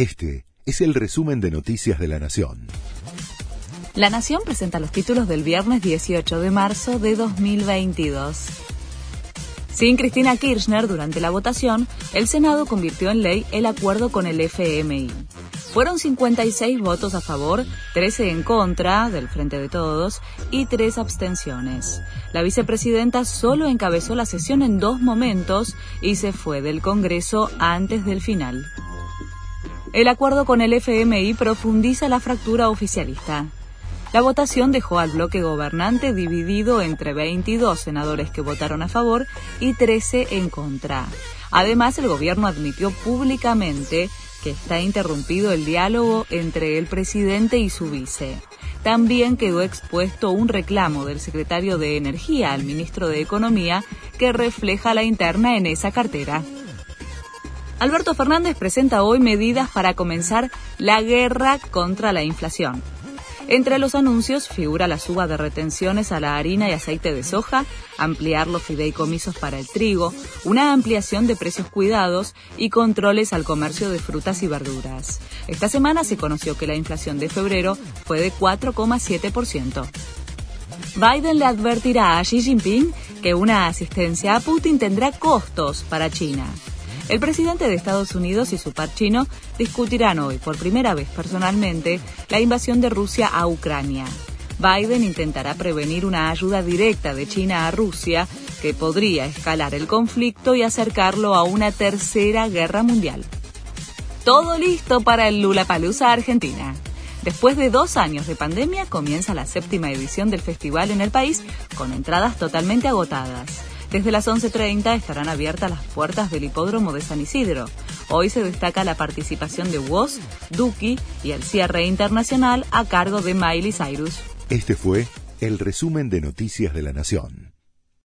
Este es el resumen de Noticias de la Nación. La Nación presenta los títulos del viernes 18 de marzo de 2022. Sin Cristina Kirchner durante la votación, el Senado convirtió en ley el acuerdo con el FMI. Fueron 56 votos a favor, 13 en contra del Frente de Todos y 3 abstenciones. La vicepresidenta solo encabezó la sesión en dos momentos y se fue del Congreso antes del final. El acuerdo con el FMI profundiza la fractura oficialista. La votación dejó al bloque gobernante dividido entre 22 senadores que votaron a favor y 13 en contra. Además, el gobierno admitió públicamente que está interrumpido el diálogo entre el presidente y su vice. También quedó expuesto un reclamo del secretario de Energía al ministro de Economía que refleja la interna en esa cartera. Alberto Fernández presenta hoy medidas para comenzar la guerra contra la inflación. Entre los anuncios figura la suba de retenciones a la harina y aceite de soja, ampliar los fideicomisos para el trigo, una ampliación de precios cuidados y controles al comercio de frutas y verduras. Esta semana se conoció que la inflación de febrero fue de 4,7%. Biden le advertirá a Xi Jinping que una asistencia a Putin tendrá costos para China. El presidente de Estados Unidos y su par chino discutirán hoy por primera vez personalmente la invasión de Rusia a Ucrania. Biden intentará prevenir una ayuda directa de China a Rusia que podría escalar el conflicto y acercarlo a una tercera guerra mundial. Todo listo para el Lula Palusa Argentina. Después de dos años de pandemia, comienza la séptima edición del festival en el país con entradas totalmente agotadas. Desde las 11.30 estarán abiertas las puertas del hipódromo de San Isidro. Hoy se destaca la participación de Woz, Duki y el cierre internacional a cargo de Miley Cyrus. Este fue el resumen de Noticias de la Nación.